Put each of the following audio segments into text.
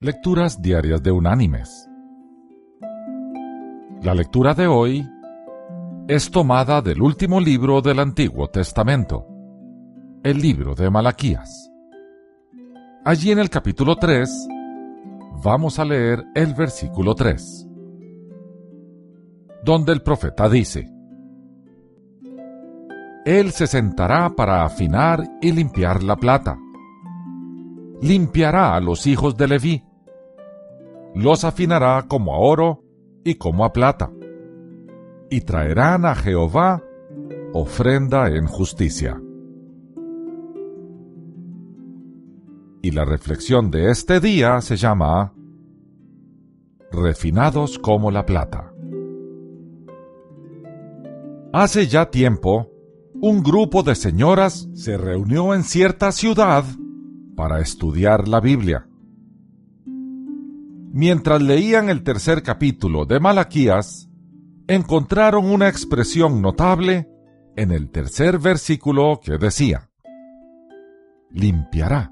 Lecturas Diarias de Unánimes. La lectura de hoy es tomada del último libro del Antiguo Testamento, el libro de Malaquías. Allí en el capítulo 3 vamos a leer el versículo 3, donde el profeta dice, Él se sentará para afinar y limpiar la plata. Limpiará a los hijos de Leví los afinará como a oro y como a plata, y traerán a Jehová ofrenda en justicia. Y la reflexión de este día se llama Refinados como la plata. Hace ya tiempo, un grupo de señoras se reunió en cierta ciudad para estudiar la Biblia. Mientras leían el tercer capítulo de Malaquías, encontraron una expresión notable en el tercer versículo que decía, limpiará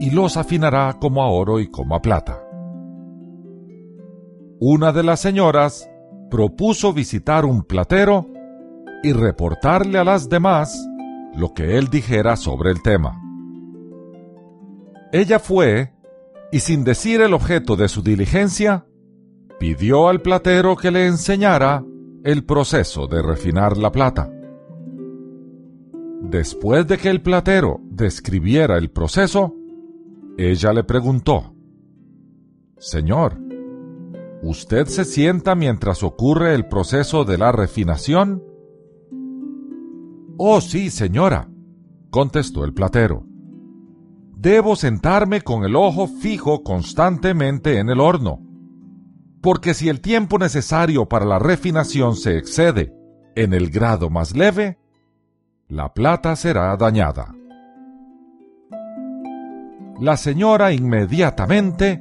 y los afinará como a oro y como a plata. Una de las señoras propuso visitar un platero y reportarle a las demás lo que él dijera sobre el tema. Ella fue y sin decir el objeto de su diligencia, pidió al platero que le enseñara el proceso de refinar la plata. Después de que el platero describiera el proceso, ella le preguntó, Señor, ¿usted se sienta mientras ocurre el proceso de la refinación? Oh, sí, señora, contestó el platero debo sentarme con el ojo fijo constantemente en el horno, porque si el tiempo necesario para la refinación se excede en el grado más leve, la plata será dañada. La señora inmediatamente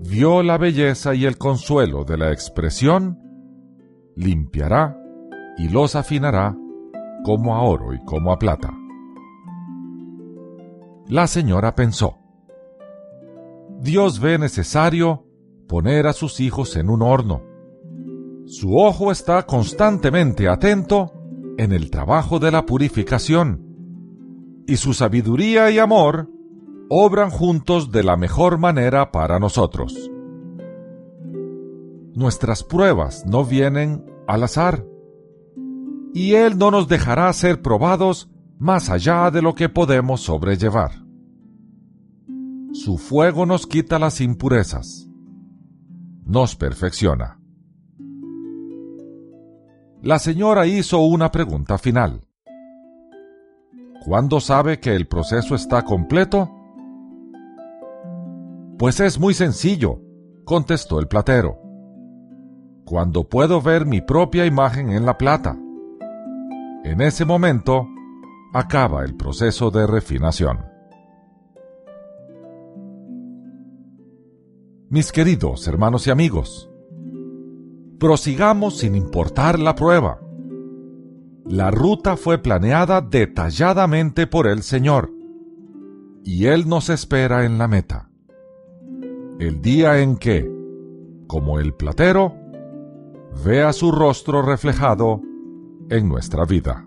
vio la belleza y el consuelo de la expresión, limpiará y los afinará como a oro y como a plata. La señora pensó, Dios ve necesario poner a sus hijos en un horno. Su ojo está constantemente atento en el trabajo de la purificación, y su sabiduría y amor obran juntos de la mejor manera para nosotros. Nuestras pruebas no vienen al azar, y Él no nos dejará ser probados más allá de lo que podemos sobrellevar. Su fuego nos quita las impurezas, nos perfecciona. La señora hizo una pregunta final. ¿Cuándo sabe que el proceso está completo? Pues es muy sencillo, contestó el platero. Cuando puedo ver mi propia imagen en la plata. En ese momento, acaba el proceso de refinación. Mis queridos hermanos y amigos, prosigamos sin importar la prueba. La ruta fue planeada detalladamente por el Señor y Él nos espera en la meta. El día en que, como el platero, vea su rostro reflejado en nuestra vida.